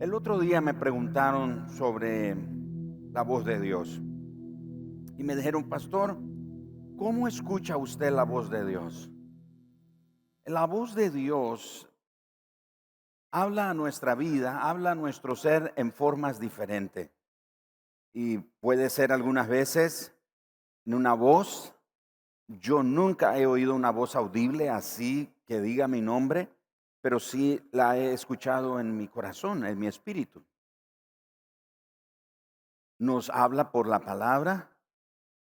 El otro día me preguntaron sobre la voz de Dios y me dijeron, pastor, ¿cómo escucha usted la voz de Dios? La voz de Dios habla a nuestra vida, habla a nuestro ser en formas diferentes. Y puede ser algunas veces en una voz. Yo nunca he oído una voz audible así que diga mi nombre, pero sí la he escuchado en mi corazón, en mi espíritu. Nos habla por la palabra,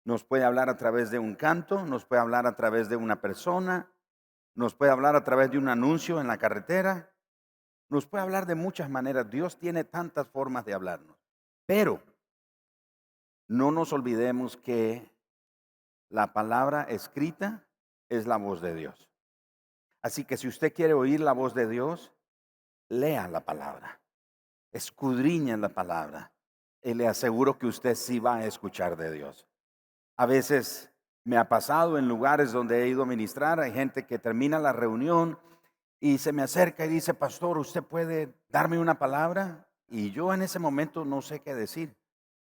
nos puede hablar a través de un canto, nos puede hablar a través de una persona, nos puede hablar a través de un anuncio en la carretera, nos puede hablar de muchas maneras. Dios tiene tantas formas de hablarnos. Pero no nos olvidemos que la palabra escrita es la voz de Dios. Así que si usted quiere oír la voz de Dios, lea la palabra, escudriña la palabra y le aseguro que usted sí va a escuchar de Dios. A veces me ha pasado en lugares donde he ido a ministrar, hay gente que termina la reunión y se me acerca y dice, pastor, ¿usted puede darme una palabra? Y yo en ese momento no sé qué decir,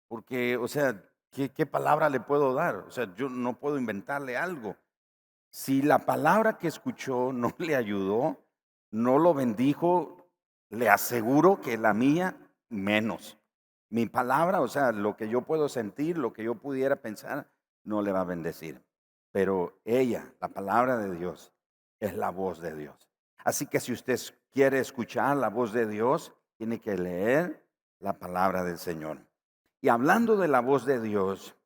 porque, o sea, ¿qué, qué palabra le puedo dar? O sea, yo no puedo inventarle algo. Si la palabra que escuchó no le ayudó, no lo bendijo, le aseguro que la mía menos. Mi palabra, o sea, lo que yo puedo sentir, lo que yo pudiera pensar, no le va a bendecir. Pero ella, la palabra de Dios, es la voz de Dios. Así que si usted quiere escuchar la voz de Dios, tiene que leer la palabra del Señor. Y hablando de la voz de Dios,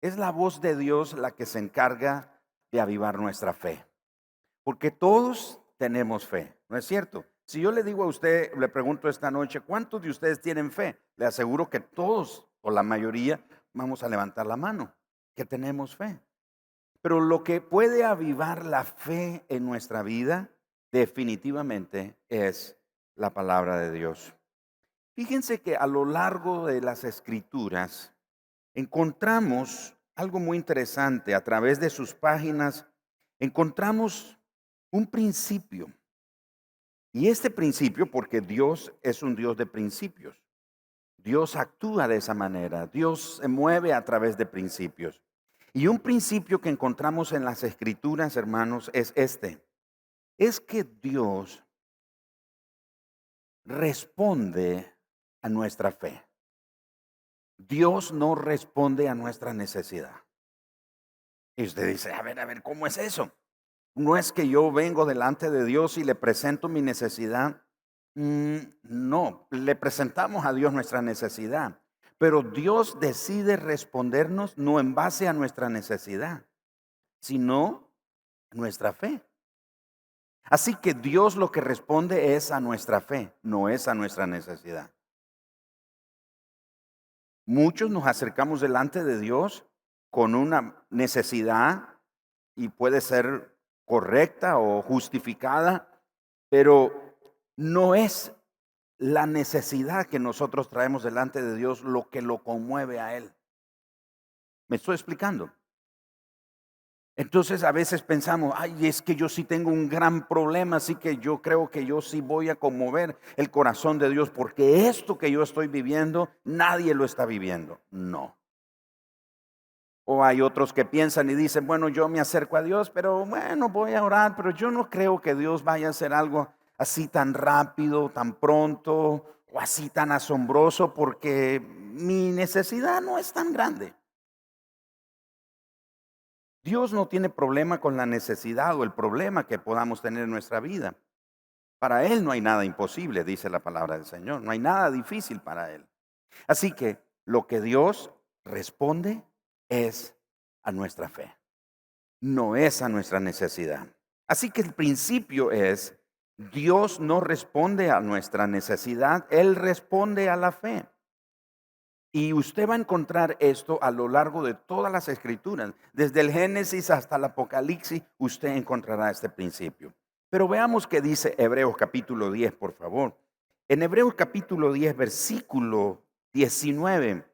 es la voz de Dios la que se encarga de avivar nuestra fe. Porque todos tenemos fe, ¿no es cierto? Si yo le digo a usted, le pregunto esta noche, ¿cuántos de ustedes tienen fe? Le aseguro que todos o la mayoría vamos a levantar la mano, que tenemos fe. Pero lo que puede avivar la fe en nuestra vida definitivamente es la palabra de Dios. Fíjense que a lo largo de las escrituras encontramos algo muy interesante. A través de sus páginas encontramos un principio. Y este principio, porque Dios es un Dios de principios, Dios actúa de esa manera, Dios se mueve a través de principios. Y un principio que encontramos en las escrituras, hermanos, es este. Es que Dios responde a nuestra fe. Dios no responde a nuestra necesidad. Y usted dice, a ver, a ver, ¿cómo es eso? No es que yo vengo delante de Dios y le presento mi necesidad. Mm, no, le presentamos a Dios nuestra necesidad. Pero Dios decide respondernos no en base a nuestra necesidad, sino nuestra fe. Así que Dios lo que responde es a nuestra fe, no es a nuestra necesidad. Muchos nos acercamos delante de Dios con una necesidad y puede ser correcta o justificada, pero no es la necesidad que nosotros traemos delante de Dios lo que lo conmueve a Él. ¿Me estoy explicando? Entonces a veces pensamos, ay, es que yo sí tengo un gran problema, así que yo creo que yo sí voy a conmover el corazón de Dios, porque esto que yo estoy viviendo, nadie lo está viviendo. No. O hay otros que piensan y dicen, bueno, yo me acerco a Dios, pero bueno, voy a orar, pero yo no creo que Dios vaya a hacer algo así tan rápido, tan pronto, o así tan asombroso, porque mi necesidad no es tan grande. Dios no tiene problema con la necesidad o el problema que podamos tener en nuestra vida. Para Él no hay nada imposible, dice la palabra del Señor. No hay nada difícil para Él. Así que lo que Dios responde es a nuestra fe. No es a nuestra necesidad. Así que el principio es, Dios no responde a nuestra necesidad, Él responde a la fe. Y usted va a encontrar esto a lo largo de todas las escrituras. Desde el Génesis hasta el Apocalipsis, usted encontrará este principio. Pero veamos qué dice Hebreos capítulo 10, por favor. En Hebreos capítulo 10, versículo 19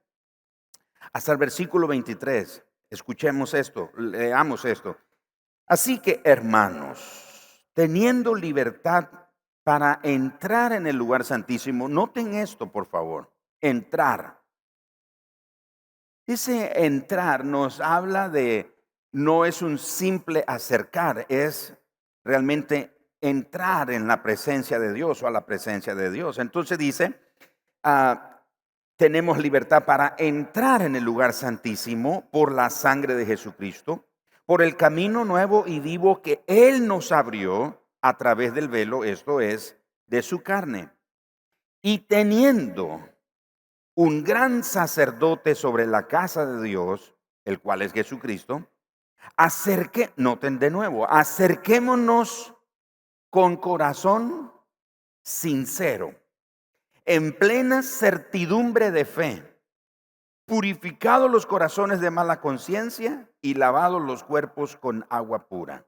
hasta el versículo 23. Escuchemos esto, leamos esto. Así que, hermanos, teniendo libertad para entrar en el lugar santísimo. Noten esto, por favor. Entrar. Ese entrar nos habla de, no es un simple acercar, es realmente entrar en la presencia de Dios o a la presencia de Dios. Entonces dice, ah, tenemos libertad para entrar en el lugar santísimo por la sangre de Jesucristo, por el camino nuevo y vivo que Él nos abrió a través del velo, esto es, de su carne. Y teniendo un gran sacerdote sobre la casa de Dios, el cual es Jesucristo, acerque, noten de nuevo, acerquémonos con corazón sincero, en plena certidumbre de fe, purificados los corazones de mala conciencia y lavados los cuerpos con agua pura.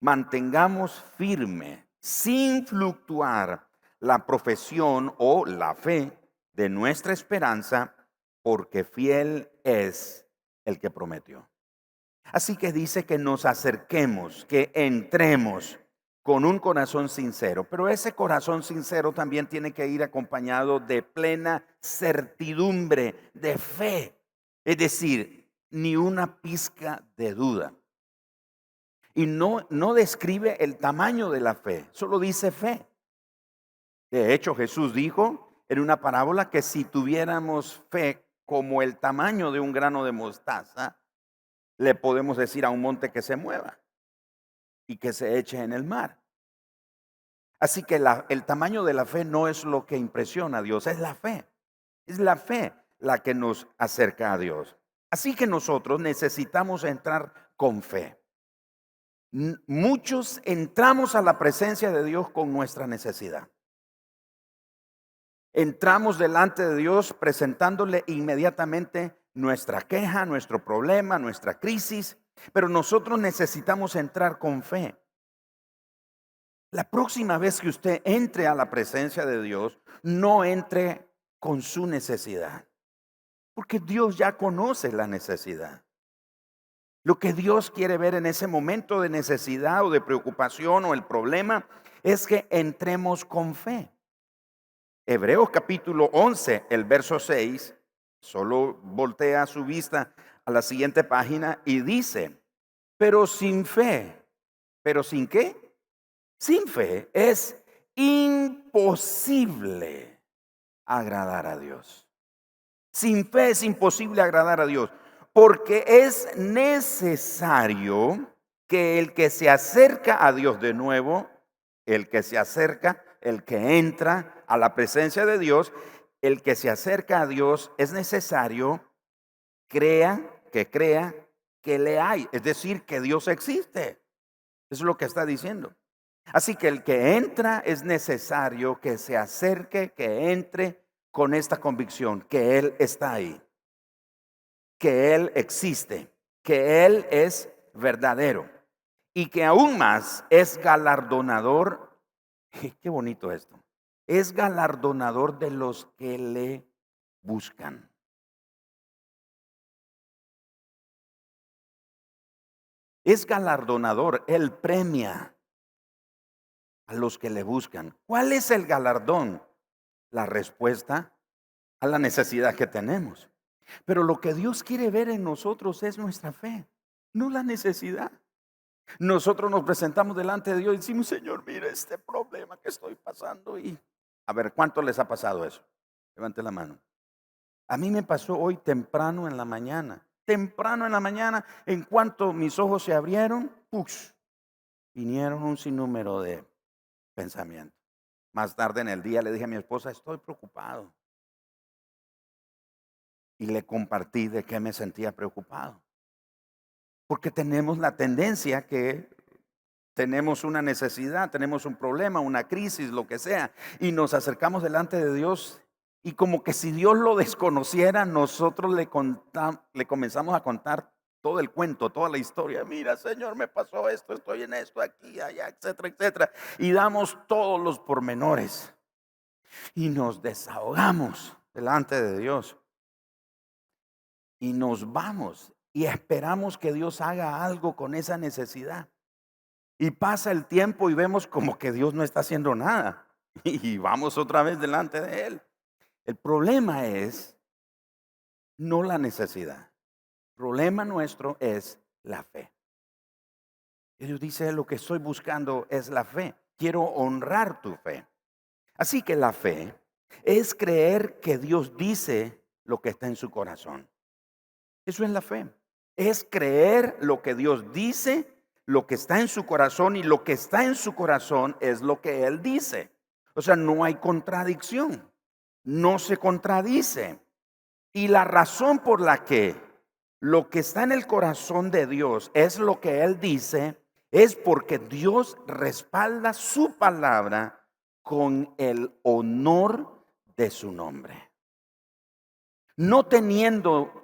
Mantengamos firme, sin fluctuar, la profesión o la fe de nuestra esperanza, porque fiel es el que prometió. Así que dice que nos acerquemos, que entremos con un corazón sincero, pero ese corazón sincero también tiene que ir acompañado de plena certidumbre, de fe, es decir, ni una pizca de duda. Y no, no describe el tamaño de la fe, solo dice fe. De hecho, Jesús dijo, en una parábola que si tuviéramos fe como el tamaño de un grano de mostaza, le podemos decir a un monte que se mueva y que se eche en el mar. Así que el tamaño de la fe no es lo que impresiona a Dios, es la fe. Es la fe la que nos acerca a Dios. Así que nosotros necesitamos entrar con fe. Muchos entramos a la presencia de Dios con nuestra necesidad entramos delante de Dios presentándole inmediatamente nuestra queja, nuestro problema, nuestra crisis, pero nosotros necesitamos entrar con fe. La próxima vez que usted entre a la presencia de Dios, no entre con su necesidad, porque Dios ya conoce la necesidad. Lo que Dios quiere ver en ese momento de necesidad o de preocupación o el problema es que entremos con fe. Hebreos capítulo 11, el verso 6, solo voltea su vista a la siguiente página y dice, pero sin fe, pero sin qué? Sin fe es imposible agradar a Dios. Sin fe es imposible agradar a Dios, porque es necesario que el que se acerca a Dios de nuevo, el que se acerca, el que entra a la presencia de Dios, el que se acerca a Dios es necesario crea, que crea que le hay, es decir, que Dios existe. Es lo que está diciendo. Así que el que entra es necesario que se acerque, que entre con esta convicción, que Él está ahí, que Él existe, que Él es verdadero y que aún más es galardonador. Qué bonito esto es galardonador de los que le buscan. Es galardonador, Él premia a los que le buscan. ¿Cuál es el galardón? La respuesta a la necesidad que tenemos. Pero lo que Dios quiere ver en nosotros es nuestra fe, no la necesidad. Nosotros nos presentamos delante de Dios y decimos, Señor, mira este problema que estoy pasando y a ver, ¿cuánto les ha pasado eso? Levante la mano. A mí me pasó hoy temprano en la mañana. Temprano en la mañana, en cuanto mis ojos se abrieron, ¡push! vinieron un sinnúmero de pensamientos. Más tarde en el día le dije a mi esposa, estoy preocupado. Y le compartí de qué me sentía preocupado. Porque tenemos la tendencia que tenemos una necesidad, tenemos un problema, una crisis, lo que sea, y nos acercamos delante de Dios y como que si Dios lo desconociera, nosotros le, le comenzamos a contar todo el cuento, toda la historia. Mira, Señor, me pasó esto, estoy en esto, aquí, allá, etcétera, etcétera. Y damos todos los pormenores. Y nos desahogamos delante de Dios. Y nos vamos y esperamos que Dios haga algo con esa necesidad. Y pasa el tiempo y vemos como que Dios no está haciendo nada. Y vamos otra vez delante de Él. El problema es no la necesidad. El problema nuestro es la fe. Dios dice, lo que estoy buscando es la fe. Quiero honrar tu fe. Así que la fe es creer que Dios dice lo que está en su corazón. Eso es la fe. Es creer lo que Dios dice, lo que está en su corazón y lo que está en su corazón es lo que Él dice. O sea, no hay contradicción. No se contradice. Y la razón por la que lo que está en el corazón de Dios es lo que Él dice es porque Dios respalda su palabra con el honor de su nombre. No teniendo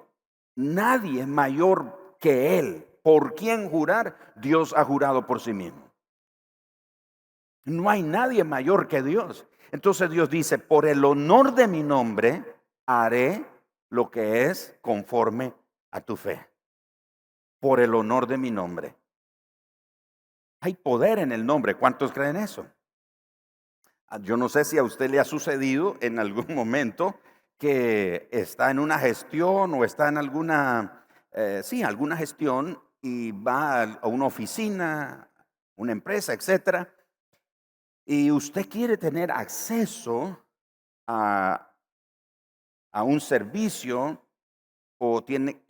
nadie mayor que Él por quien jurar, Dios ha jurado por sí mismo. No hay nadie mayor que Dios. Entonces Dios dice, por el honor de mi nombre, haré lo que es conforme a tu fe. Por el honor de mi nombre. Hay poder en el nombre. ¿Cuántos creen eso? Ah, yo no sé si a usted le ha sucedido en algún momento que está en una gestión o está en alguna, eh, sí, alguna gestión y va a una oficina, una empresa, etcétera, y usted quiere tener acceso a, a un servicio o tiene,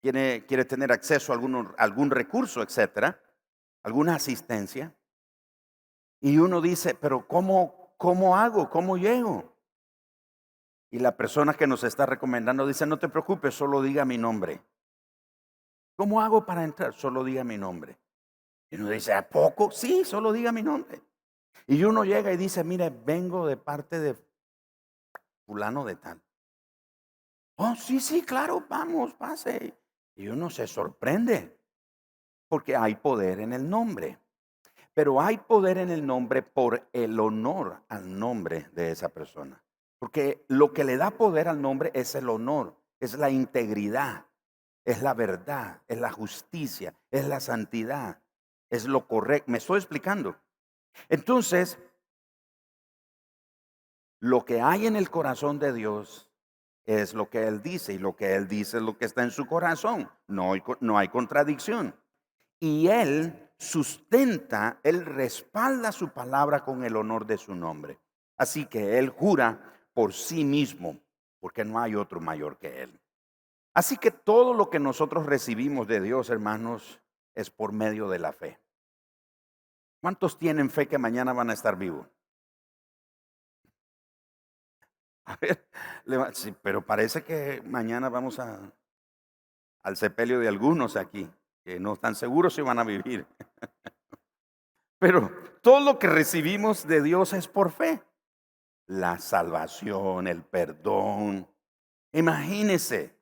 quiere, quiere tener acceso a algún, algún recurso, etcétera, alguna asistencia. Y uno dice, pero ¿cómo, ¿cómo hago? ¿Cómo llego? Y la persona que nos está recomendando dice, no te preocupes, solo diga mi nombre. ¿Cómo hago para entrar? Solo diga mi nombre. Y uno dice, ¿a poco? Sí, solo diga mi nombre. Y uno llega y dice, mire, vengo de parte de fulano de tal. Oh, sí, sí, claro, vamos, pase. Y uno se sorprende porque hay poder en el nombre. Pero hay poder en el nombre por el honor al nombre de esa persona. Porque lo que le da poder al nombre es el honor, es la integridad, es la verdad, es la justicia, es la santidad, es lo correcto. ¿Me estoy explicando? Entonces, lo que hay en el corazón de Dios es lo que Él dice y lo que Él dice es lo que está en su corazón. No hay, no hay contradicción. Y Él sustenta, Él respalda su palabra con el honor de su nombre. Así que Él jura por sí mismo, porque no hay otro mayor que Él. Así que todo lo que nosotros recibimos de Dios, hermanos, es por medio de la fe. ¿Cuántos tienen fe que mañana van a estar vivos? A ver, pero parece que mañana vamos a, al sepelio de algunos aquí, que no están seguros si van a vivir. Pero todo lo que recibimos de Dios es por fe. La salvación, el perdón. Imagínese,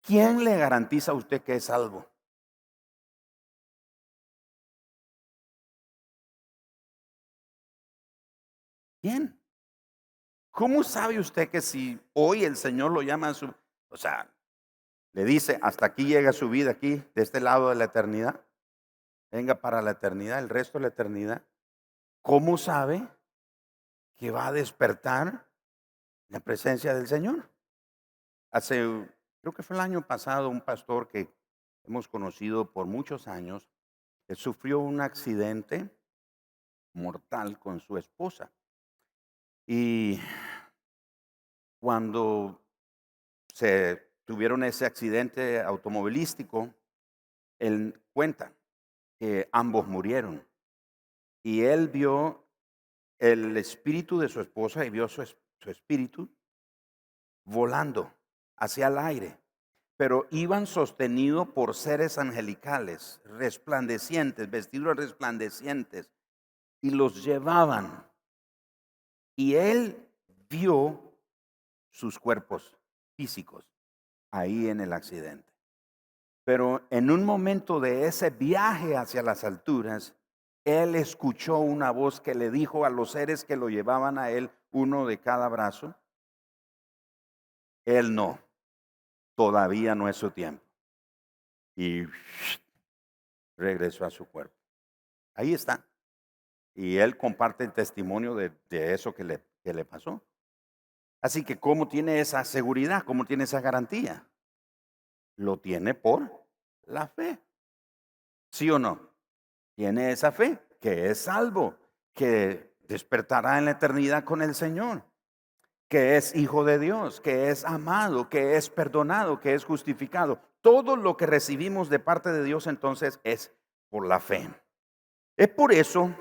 ¿quién le garantiza a usted que es salvo? ¿Quién? ¿Cómo sabe usted que si hoy el Señor lo llama a su, o sea, le dice, hasta aquí llega su vida aquí, de este lado de la eternidad, venga para la eternidad, el resto de la eternidad, ¿cómo sabe que va a despertar la presencia del Señor? Hace, creo que fue el año pasado, un pastor que hemos conocido por muchos años, sufrió un accidente mortal con su esposa. Y cuando se tuvieron ese accidente automovilístico, él cuenta que ambos murieron. Y él vio el espíritu de su esposa y vio su, su espíritu volando hacia el aire, pero iban sostenidos por seres angelicales, resplandecientes, vestidos resplandecientes, y los llevaban y él vio sus cuerpos físicos ahí en el accidente. Pero en un momento de ese viaje hacia las alturas, él escuchó una voz que le dijo a los seres que lo llevaban a él, uno de cada brazo, él no, todavía no es su tiempo. Y regresó a su cuerpo. Ahí está. Y él comparte el testimonio de, eso que le, que le pasó. Así que, ¿cómo tiene esa seguridad? ¿Cómo tiene esa garantía? Lo tiene por la fe. ¿Sí o no? Tiene esa fe, que es salvo, que despertará en la eternidad con el Señor, que es hijo de Dios, que es amado, que es perdonado, que es justificado. Todo lo que recibimos de parte de Dios entonces es por la fe. Es por eso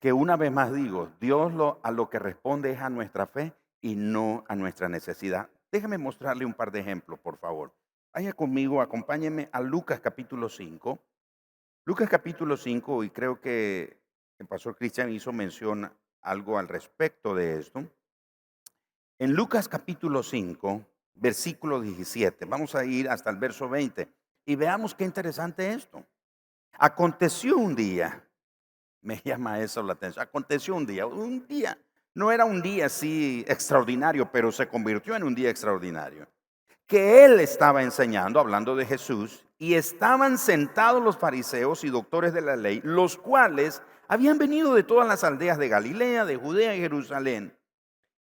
que una vez más digo, Dios lo, a lo que responde es a nuestra fe y no a nuestra necesidad. Déjeme mostrarle un par de ejemplos, por favor. Vaya conmigo, acompáñeme a Lucas capítulo 5. Lucas capítulo 5, y creo que el pastor Cristian hizo mención algo al respecto de esto. En Lucas capítulo 5, versículo 17, vamos a ir hasta el verso 20 y veamos qué interesante esto. Aconteció un día, me llama eso la atención, aconteció un día, un día, no era un día así extraordinario, pero se convirtió en un día extraordinario, que él estaba enseñando, hablando de Jesús, y estaban sentados los fariseos y doctores de la ley, los cuales habían venido de todas las aldeas de Galilea, de Judea y Jerusalén.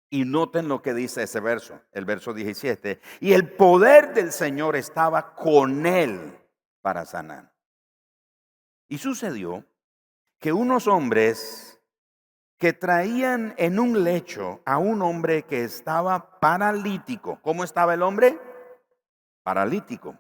Y noten lo que dice ese verso, el verso 17. Y el poder del Señor estaba con él para sanar. Y sucedió que unos hombres que traían en un lecho a un hombre que estaba paralítico. ¿Cómo estaba el hombre? Paralítico.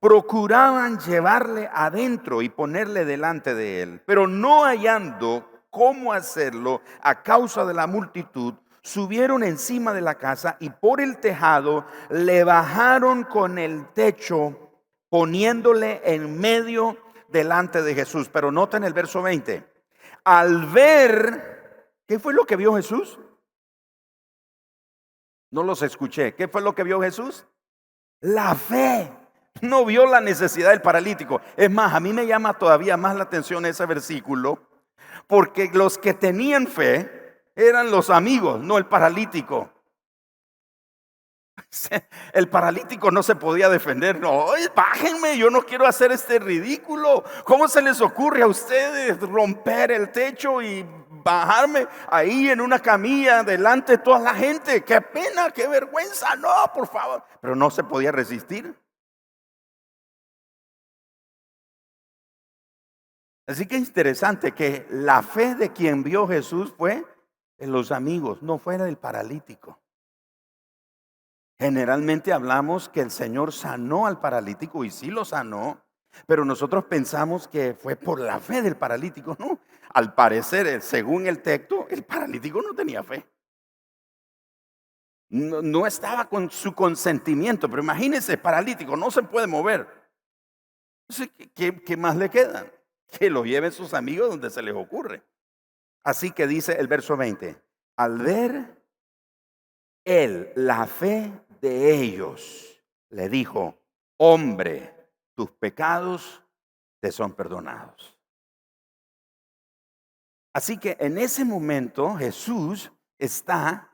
Procuraban llevarle adentro y ponerle delante de él, pero no hallando cómo hacerlo a causa de la multitud, subieron encima de la casa y por el tejado le bajaron con el techo, poniéndole en medio delante de Jesús. Pero noten el verso 20. Al ver, ¿qué fue lo que vio Jesús? No los escuché. ¿Qué fue lo que vio Jesús? La fe. No vio la necesidad del paralítico. Es más, a mí me llama todavía más la atención ese versículo, porque los que tenían fe eran los amigos, no el paralítico. El paralítico no se podía defender. No, bájenme, yo no quiero hacer este ridículo. ¿Cómo se les ocurre a ustedes romper el techo y bajarme ahí en una camilla delante de toda la gente? Qué pena, qué vergüenza. No, por favor. Pero no se podía resistir. Así que es interesante que la fe de quien vio Jesús fue en los amigos, no fue en el paralítico. Generalmente hablamos que el Señor sanó al paralítico y sí lo sanó, pero nosotros pensamos que fue por la fe del paralítico. No, al parecer, eh, según el texto, el paralítico no tenía fe. No, estaba con su consentimiento, pero imagínense, paralítico, no se puede mover. ¿Qué, qué más le queda? Que lo lleven sus amigos donde se les ocurre. Así que dice el verso 20, al ver él la fe de ellos, le dijo, hombre, tus pecados te son perdonados. Así que en ese momento Jesús está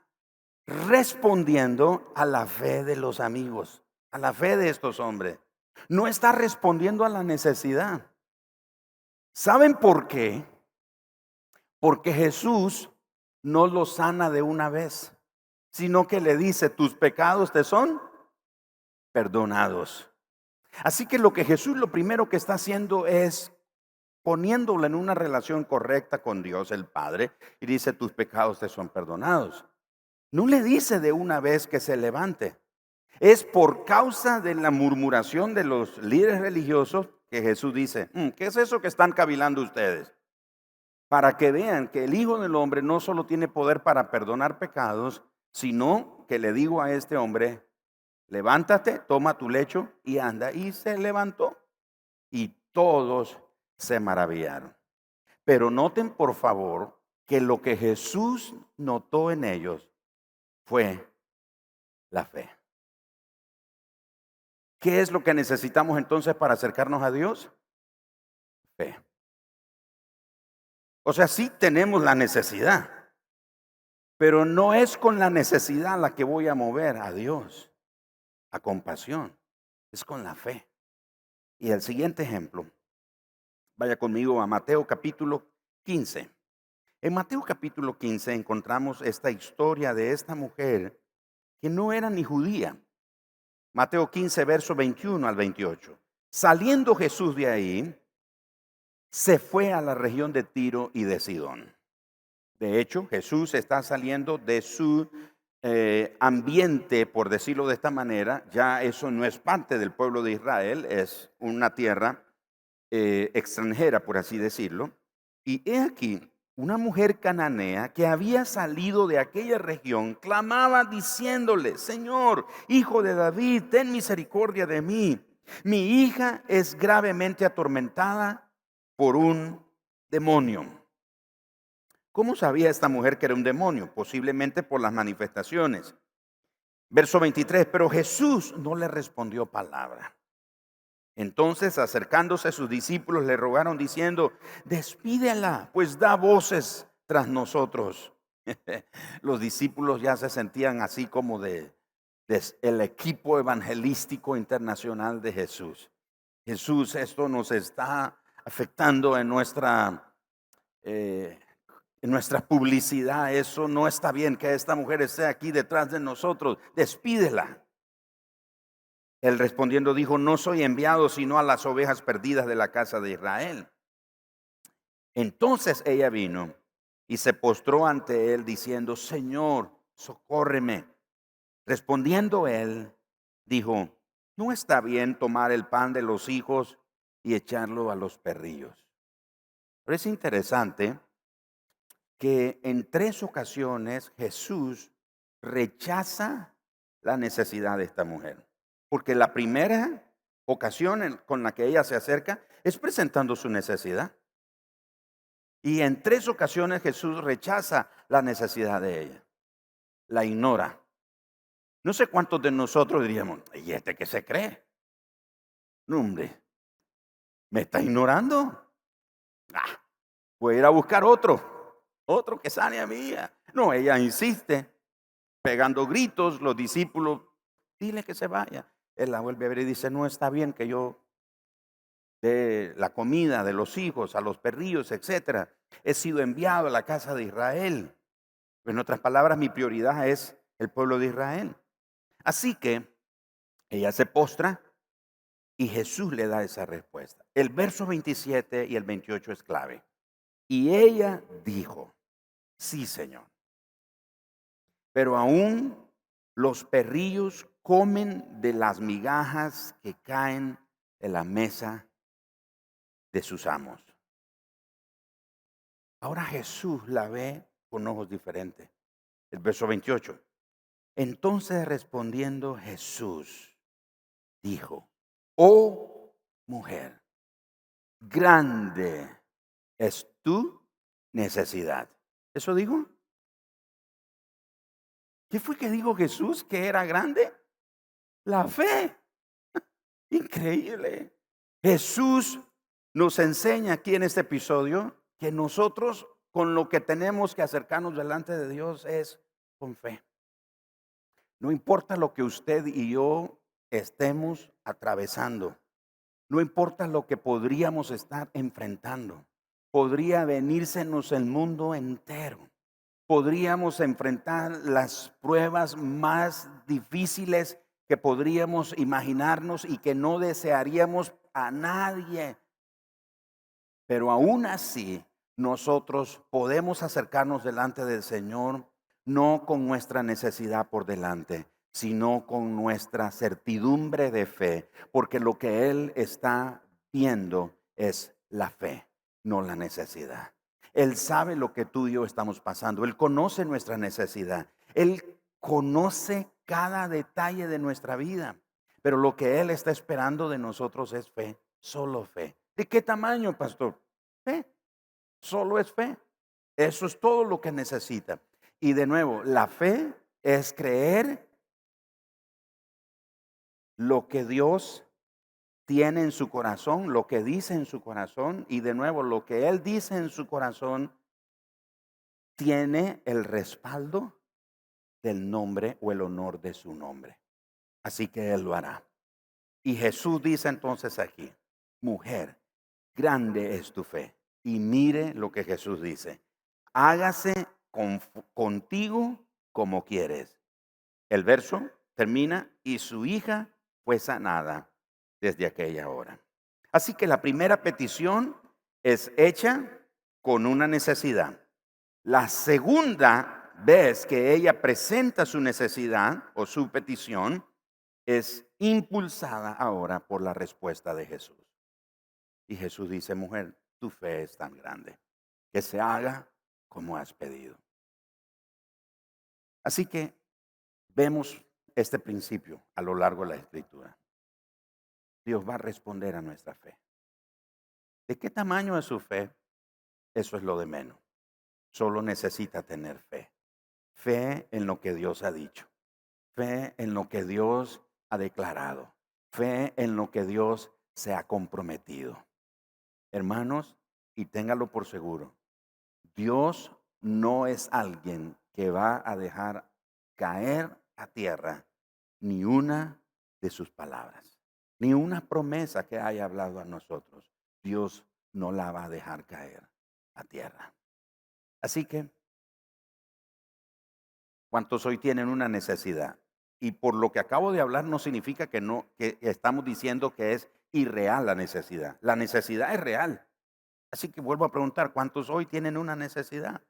respondiendo a la fe de los amigos, a la fe de estos hombres. No está respondiendo a la necesidad. ¿Saben por qué? Porque Jesús no lo sana de una vez sino que le dice, tus pecados te son perdonados. Así que lo que Jesús lo primero que está haciendo es poniéndolo en una relación correcta con Dios el Padre y dice, tus pecados te son perdonados. No le dice de una vez que se levante. Es por causa de la murmuración de los líderes religiosos que Jesús dice, mm, ¿qué es eso que están cavilando ustedes? Para que vean que el Hijo del Hombre no solo tiene poder para perdonar pecados, sino que le digo a este hombre, levántate, toma tu lecho y anda. Y se levantó. Y todos se maravillaron. Pero noten por favor que lo que Jesús notó en ellos fue la fe. ¿Qué es lo que necesitamos entonces para acercarnos a Dios? Fe. O sea, sí tenemos la necesidad. Pero no es con la necesidad la que voy a mover a Dios, a compasión, es con la fe. Y el siguiente ejemplo, Vaya conmigo a Mateo capítulo 15. En Mateo capítulo 15 encontramos esta historia de esta mujer que no era ni judía. Mateo 15, verso 21 al 28. Saliendo Jesús de ahí, se fue a la región de Tiro y de Sidón. De hecho, Jesús está saliendo de su eh, ambiente, por decirlo de esta manera. Ya eso no es parte del pueblo de Israel, es una tierra eh, extranjera, por así decirlo. Y he aquí, una mujer cananea que había salido de aquella región clamaba diciéndole, Señor, hijo de David, ten misericordia de mí. Mi hija es gravemente atormentada por un demonio. ¿Cómo sabía esta mujer que era un demonio? Posiblemente por las manifestaciones. Verso 23, pero Jesús no le respondió palabra. Entonces, acercándose sus discípulos, le rogaron diciendo, despídela, pues da voces tras nosotros. Los discípulos ya se sentían así como de, el equipo evangelístico internacional de Jesús. Jesús, esto nos está afectando en nuestra, eh, en nuestra publicidad. Eso no está bien que esta mujer esté aquí detrás de nosotros. Despídela. Él respondiendo dijo, no soy enviado sino a las ovejas perdidas de la casa de Israel. Entonces ella vino y se postró ante él diciendo, Señor, socórreme. Respondiendo él, dijo, no está bien tomar el pan de los hijos y echarlo a los perrillos. Pero es interesante que en tres ocasiones Jesús rechaza la necesidad de esta mujer. Porque la primera ocasión con la que ella se acerca es presentando su necesidad. Y en tres ocasiones Jesús rechaza la necesidad de ella. La ignora. No sé cuántos de nosotros diríamos, ¿y este qué se cree? No, hombre, ¿me está ignorando? Ah, voy a ir a buscar otro, otro que sane a mí. No, ella insiste, pegando gritos, los discípulos, dile que se vaya. Él la vuelve a ver y dice, no está bien que yo dé la comida de los hijos a los perrillos, etcétera. He sido enviado a la casa de Israel. En otras palabras, mi prioridad es el pueblo de Israel. Así que ella se postra y Jesús le da esa respuesta. El verso 27 y el 28 es clave. Y ella dijo, sí, Señor. Pero aún los perrillos comen de las migajas que caen en la mesa de sus amos. Ahora Jesús la ve con ojos diferentes. El verso 28. Entonces respondiendo Jesús dijo, oh mujer, grande es tu necesidad. ¿Eso digo? ¿Qué fue que dijo Jesús que era grande? La fe. Increíble. Jesús nos enseña aquí en este episodio que nosotros con lo que tenemos que acercarnos delante de Dios es con fe. No importa lo que usted y yo estemos atravesando. No importa lo que podríamos estar enfrentando. Podría venírsenos el mundo entero. Podríamos enfrentar las pruebas más difíciles que podríamos imaginarnos y que no desearíamos a nadie. Pero aún así, nosotros podemos acercarnos delante del Señor no con nuestra necesidad por delante, sino con nuestra certidumbre de fe, porque lo que Él está viendo es la fe, no la necesidad. Él sabe lo que tú y yo estamos pasando, Él conoce nuestra necesidad, Él conoce cada detalle de nuestra vida. Pero lo que Él está esperando de nosotros es fe, solo fe. ¿De qué tamaño, pastor? Fe. Solo es fe. Eso es todo lo que necesita. Y de nuevo, la fe es creer lo que Dios tiene en su corazón, lo que dice en su corazón. Y de nuevo, lo que Él dice en su corazón tiene el respaldo del nombre o el honor de su nombre. Así que Él lo hará. Y Jesús dice entonces aquí, mujer, grande es tu fe. Y mire lo que Jesús dice. Hágase contigo como quieres. El verso termina y su hija fue sanada desde aquella hora. Así que la primera petición es hecha con una necesidad. La segunda vez que ella presenta su necesidad o su petición es impulsada ahora por la respuesta de Jesús. Y Jesús dice, mujer, tu fe es tan grande, que se haga como has pedido. Así que vemos este principio a lo largo de la escritura. Dios va a responder a nuestra fe. ¿De qué tamaño es su fe? Eso es lo de menos. Solo necesita tener fe. Fe en lo que Dios ha dicho. Fe en lo que Dios ha declarado. Fe en lo que Dios se ha comprometido. Hermanos, y téngalo por seguro, Dios no es alguien que va a dejar caer a tierra ni una de sus palabras, ni una promesa que haya hablado a nosotros. Dios no la va a dejar caer a tierra. Así que, ¿cuántos hoy tienen una necesidad? Y por lo que acabo de hablar no significa que no que estamos diciendo que es irreal la necesidad. La necesidad es real. Así que vuelvo a preguntar, ¿cuántos hoy tienen una necesidad?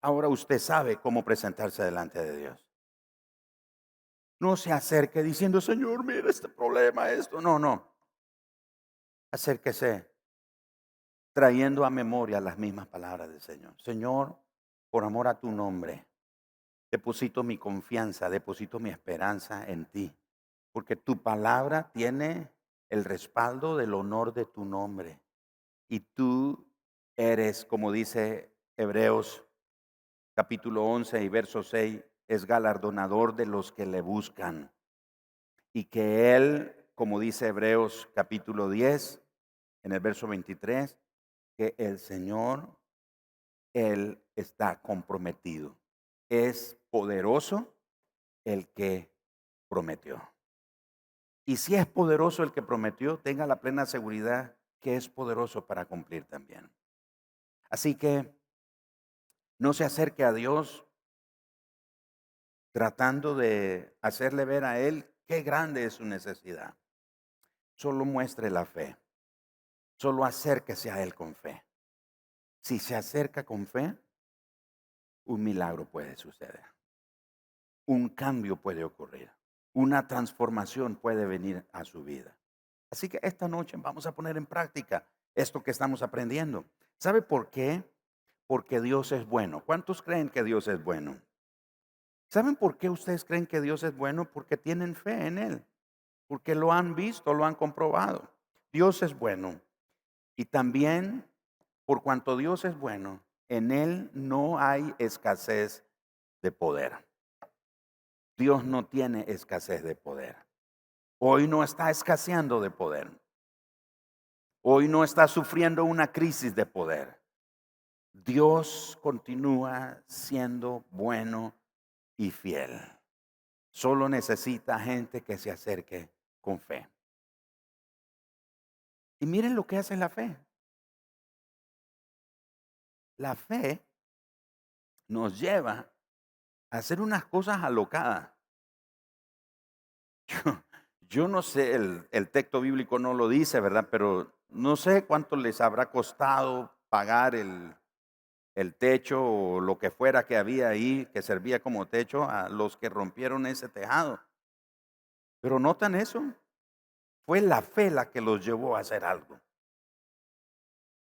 Ahora usted sabe cómo presentarse delante de Dios. No se acerque diciendo, Señor, mira este problema, esto. No, no. Acérquese trayendo a memoria las mismas palabras del Señor. Señor, por amor a tu nombre, deposito mi confianza, deposito mi esperanza en ti, porque tu palabra tiene el respaldo del honor de tu nombre. Y tú eres, como dice Hebreos capítulo 11 y verso 6, es galardonador de los que le buscan. Y que Él, como dice Hebreos capítulo 10, en el verso 23, que el Señor, Él está comprometido. Es poderoso el que prometió. Y si es poderoso el que prometió, tenga la plena seguridad que es poderoso para cumplir también. Así que no se acerque a Dios tratando de hacerle ver a Él qué grande es su necesidad. Solo muestre la fe. Solo acérquese a Él con fe. Si se acerca con fe, un milagro puede suceder. Un cambio puede ocurrir una transformación puede venir a su vida. Así que esta noche vamos a poner en práctica esto que estamos aprendiendo. ¿Sabe por qué? Porque Dios es bueno. ¿Cuántos creen que Dios es bueno? ¿Saben por qué ustedes creen que Dios es bueno? Porque tienen fe en Él. Porque lo han visto, lo han comprobado. Dios es bueno. Y también, por cuanto Dios es bueno, en Él no hay escasez de poder. Dios no tiene escasez de poder. Hoy no está escaseando de poder. Hoy no está sufriendo una crisis de poder. Dios continúa siendo bueno y fiel. Solo necesita gente que se acerque con fe. Y miren lo que hace la fe. La fe nos lleva hacer unas cosas alocadas. Yo, no sé, el, texto bíblico no lo dice, ¿verdad? Pero no sé cuánto les habrá costado pagar el, el techo o lo que fuera que había ahí, que servía como techo, a los que rompieron ese tejado. Pero notan eso, fue la fe la que los llevó a hacer algo.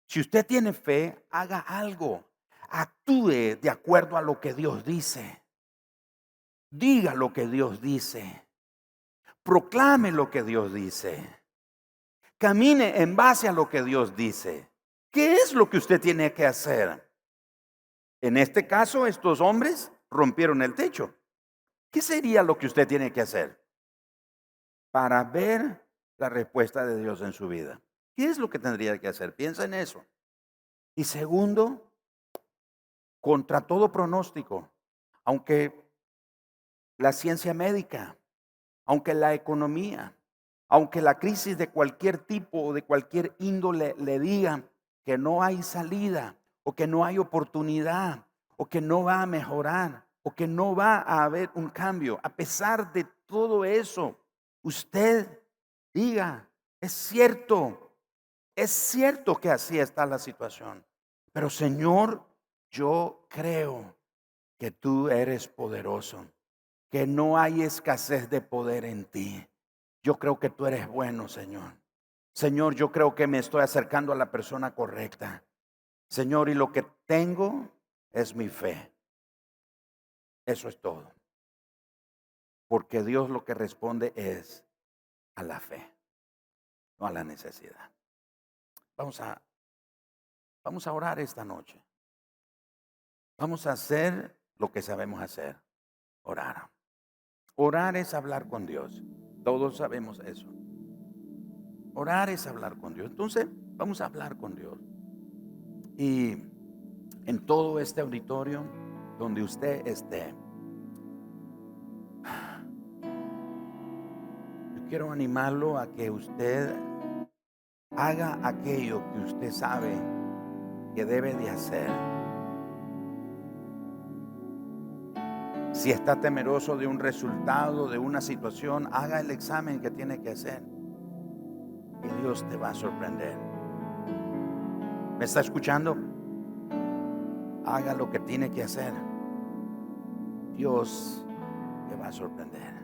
Si usted tiene fe, haga algo, actúe de acuerdo a lo que Dios dice. Diga lo que Dios dice. Proclame lo que Dios dice. Camine en base a lo que Dios dice. ¿Qué es lo que usted tiene que hacer? En este caso, estos hombres rompieron el techo. ¿Qué sería lo que usted tiene que hacer para ver la respuesta de Dios en su vida? ¿Qué es lo que tendría que hacer? Piensa en eso. Y segundo, contra todo pronóstico, aunque la ciencia médica, aunque la economía, aunque la crisis de cualquier tipo o de cualquier índole le diga que no hay salida o que no hay oportunidad o que no va a mejorar o que no va a haber un cambio, a pesar de todo eso, usted diga, es cierto, es cierto que así está la situación, pero Señor, yo creo que tú eres poderoso, que no hay escasez de poder en ti. Yo creo que tú eres bueno, Señor. Señor, yo creo que me estoy acercando a la persona correcta. Señor, y lo que tengo es mi fe. Eso es todo. Porque Dios lo que responde es a la fe, no a la necesidad. Vamos a, vamos a orar esta noche. Vamos a hacer lo que sabemos hacer, orar. Orar es hablar con Dios. Todos sabemos eso. Orar es hablar con Dios. Entonces, vamos a hablar con Dios. Y en todo este auditorio, donde usted esté, yo quiero animarlo a que usted haga aquello que usted sabe que debe de hacer. Si está temeroso de un resultado, de una situación, haga el examen que tiene que hacer. Y Dios te va a sorprender. ¿Me está escuchando? Haga lo que tiene que hacer. Dios te va a sorprender.